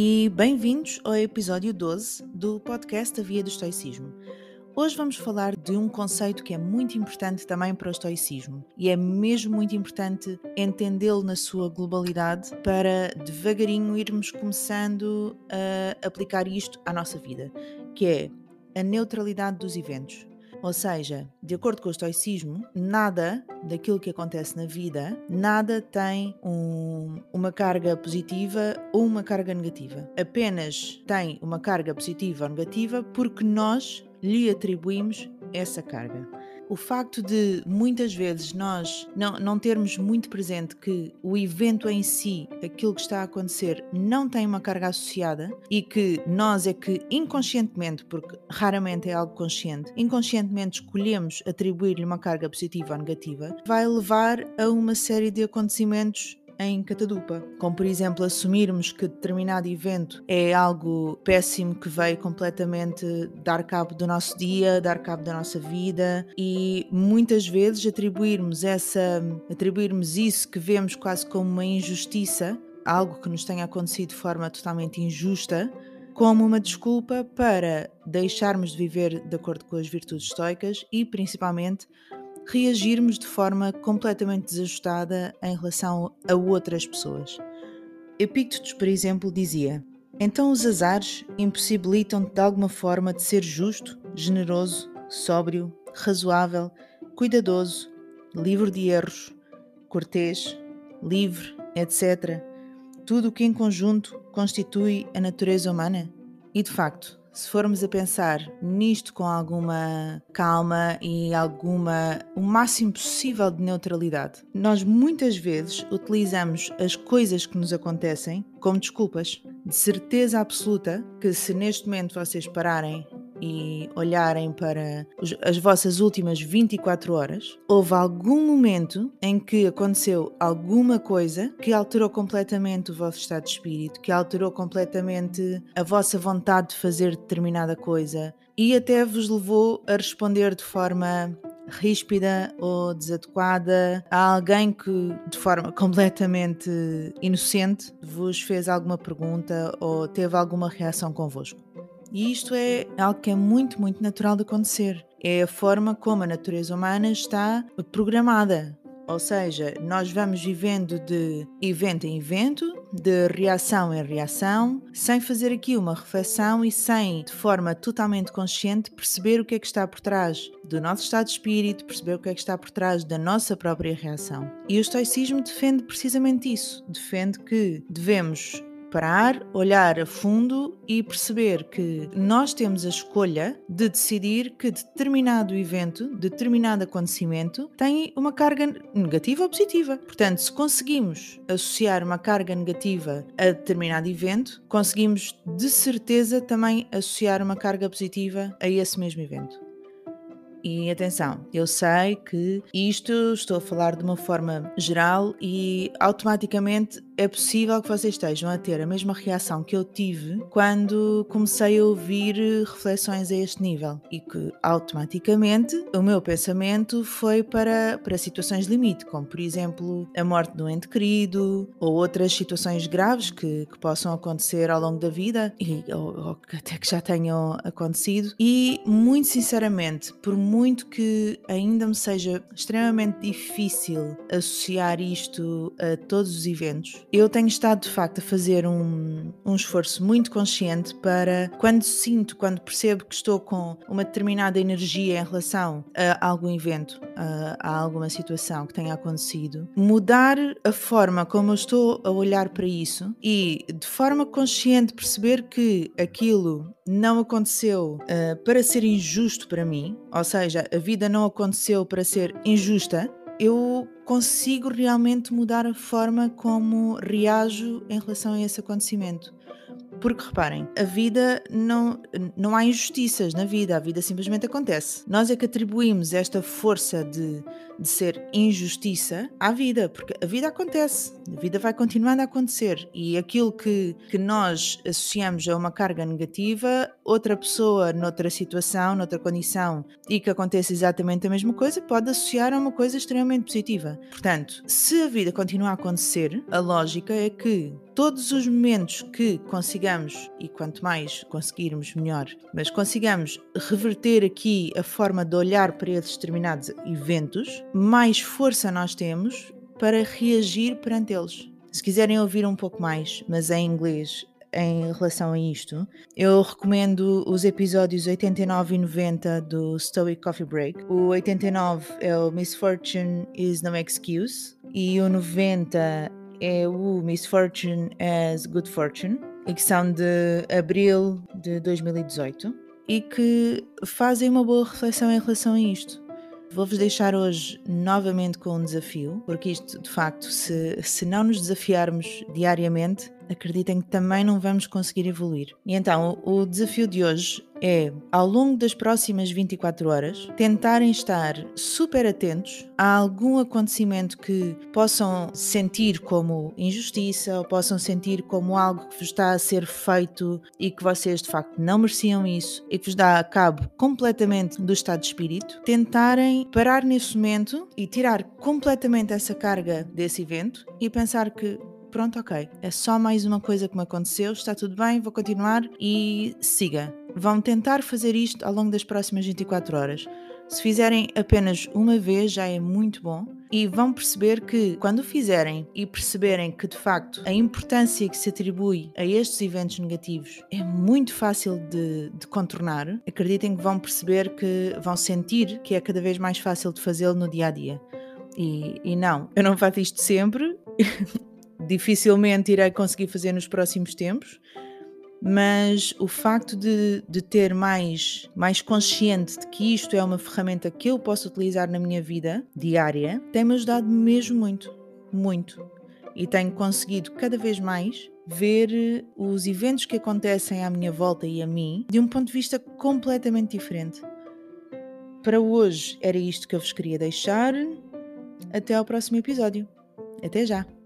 e bem-vindos ao episódio 12 do podcast A Via do Estoicismo. Hoje vamos falar de um conceito que é muito importante também para o estoicismo e é mesmo muito importante entendê-lo na sua globalidade para devagarinho irmos começando a aplicar isto à nossa vida, que é a neutralidade dos eventos. Ou seja, de acordo com o estoicismo, nada daquilo que acontece na vida, nada tem um, uma carga positiva ou uma carga negativa. Apenas tem uma carga positiva ou negativa porque nós lhe atribuímos essa carga o facto de muitas vezes nós não, não termos muito presente que o evento em si, aquilo que está a acontecer, não tem uma carga associada e que nós é que inconscientemente, porque raramente é algo consciente, inconscientemente escolhemos atribuir-lhe uma carga positiva ou negativa, vai levar a uma série de acontecimentos em catadupa, como por exemplo assumirmos que determinado evento é algo péssimo que veio completamente dar cabo do nosso dia, dar cabo da nossa vida e muitas vezes atribuirmos essa atribuirmos isso que vemos quase como uma injustiça, algo que nos tenha acontecido de forma totalmente injusta, como uma desculpa para deixarmos de viver de acordo com as virtudes estoicas e principalmente reagirmos de forma completamente desajustada em relação a outras pessoas. Epíctetos, por exemplo, dizia: Então os azares impossibilitam-te de alguma forma de ser justo, generoso, sóbrio, razoável, cuidadoso, livre de erros, cortês, livre, etc. Tudo o que em conjunto constitui a natureza humana? E de facto, se formos a pensar nisto com alguma calma e alguma o máximo possível de neutralidade, nós muitas vezes utilizamos as coisas que nos acontecem como desculpas. De certeza absoluta que se neste momento vocês pararem e olharem para as vossas últimas 24 horas, houve algum momento em que aconteceu alguma coisa que alterou completamente o vosso estado de espírito, que alterou completamente a vossa vontade de fazer determinada coisa e até vos levou a responder de forma ríspida ou desadequada a alguém que, de forma completamente inocente, vos fez alguma pergunta ou teve alguma reação convosco. E isto é algo que é muito, muito natural de acontecer. É a forma como a natureza humana está programada. Ou seja, nós vamos vivendo de evento em evento, de reação em reação, sem fazer aqui uma reflexão e sem, de forma totalmente consciente, perceber o que é que está por trás do nosso estado de espírito, perceber o que é que está por trás da nossa própria reação. E o estoicismo defende precisamente isso. Defende que devemos parar, olhar a fundo e perceber que nós temos a escolha de decidir que determinado evento, determinado acontecimento tem uma carga negativa ou positiva. Portanto, se conseguimos associar uma carga negativa a determinado evento, conseguimos de certeza também associar uma carga positiva a esse mesmo evento. E atenção, eu sei que isto estou a falar de uma forma geral e automaticamente é possível que vocês estejam a ter a mesma reação que eu tive quando comecei a ouvir reflexões a este nível e que automaticamente o meu pensamento foi para, para situações limite, como por exemplo a morte de um ente querido ou outras situações graves que, que possam acontecer ao longo da vida e, ou, ou até que já tenham acontecido. E muito sinceramente, por muito que ainda me seja extremamente difícil associar isto a todos os eventos, eu tenho estado de facto a fazer um, um esforço muito consciente para quando sinto, quando percebo que estou com uma determinada energia em relação a algum evento, a, a alguma situação que tenha acontecido, mudar a forma como eu estou a olhar para isso e de forma consciente perceber que aquilo não aconteceu uh, para ser injusto para mim, ou seja, a vida não aconteceu para ser injusta, eu consigo realmente mudar a forma como reajo em relação a esse acontecimento. Porque reparem, a vida não, não há injustiças na vida, a vida simplesmente acontece. Nós é que atribuímos esta força de, de ser injustiça à vida, porque a vida acontece, a vida vai continuando a acontecer e aquilo que, que nós associamos a uma carga negativa, outra pessoa noutra situação, noutra condição e que acontece exatamente a mesma coisa, pode associar a uma coisa extremamente positiva. Portanto, se a vida continua a acontecer, a lógica é que todos os momentos que consigamos, e quanto mais conseguirmos, melhor, mas consigamos reverter aqui a forma de olhar para esses determinados eventos, mais força nós temos para reagir perante eles. Se quiserem ouvir um pouco mais, mas em inglês, em relação a isto, eu recomendo os episódios 89 e 90 do Stoic Coffee Break. O 89 é o Misfortune is no excuse e o 90 é o Misfortune as Good Fortune e que são de abril de 2018 e que fazem uma boa reflexão em relação a isto. Vou-vos deixar hoje novamente com um desafio, porque isto, de facto, se, se não nos desafiarmos diariamente, acreditem que também não vamos conseguir evoluir. E então, o desafio de hoje é, ao longo das próximas 24 horas, tentarem estar super atentos a algum acontecimento que possam sentir como injustiça ou possam sentir como algo que vos está a ser feito e que vocês de facto não mereciam isso e que vos dá a cabo completamente do estado de espírito. Tentarem parar nesse momento e tirar completamente essa carga desse evento e pensar que pronto, ok, é só mais uma coisa que me aconteceu, está tudo bem, vou continuar e siga. Vão tentar fazer isto ao longo das próximas 24 horas. Se fizerem apenas uma vez já é muito bom e vão perceber que quando fizerem e perceberem que de facto a importância que se atribui a estes eventos negativos é muito fácil de, de contornar, acreditem que vão perceber que vão sentir que é cada vez mais fácil de fazê-lo no dia a dia. E, e não, eu não faço isto sempre. dificilmente irei conseguir fazer nos próximos tempos, mas o facto de, de ter mais, mais consciente de que isto é uma ferramenta que eu posso utilizar na minha vida diária tem-me ajudado mesmo muito, muito. E tenho conseguido cada vez mais ver eh, os eventos que acontecem à minha volta e a mim de um ponto de vista completamente diferente. Para hoje era isto que eu vos queria deixar. Até ao próximo episódio. Até já!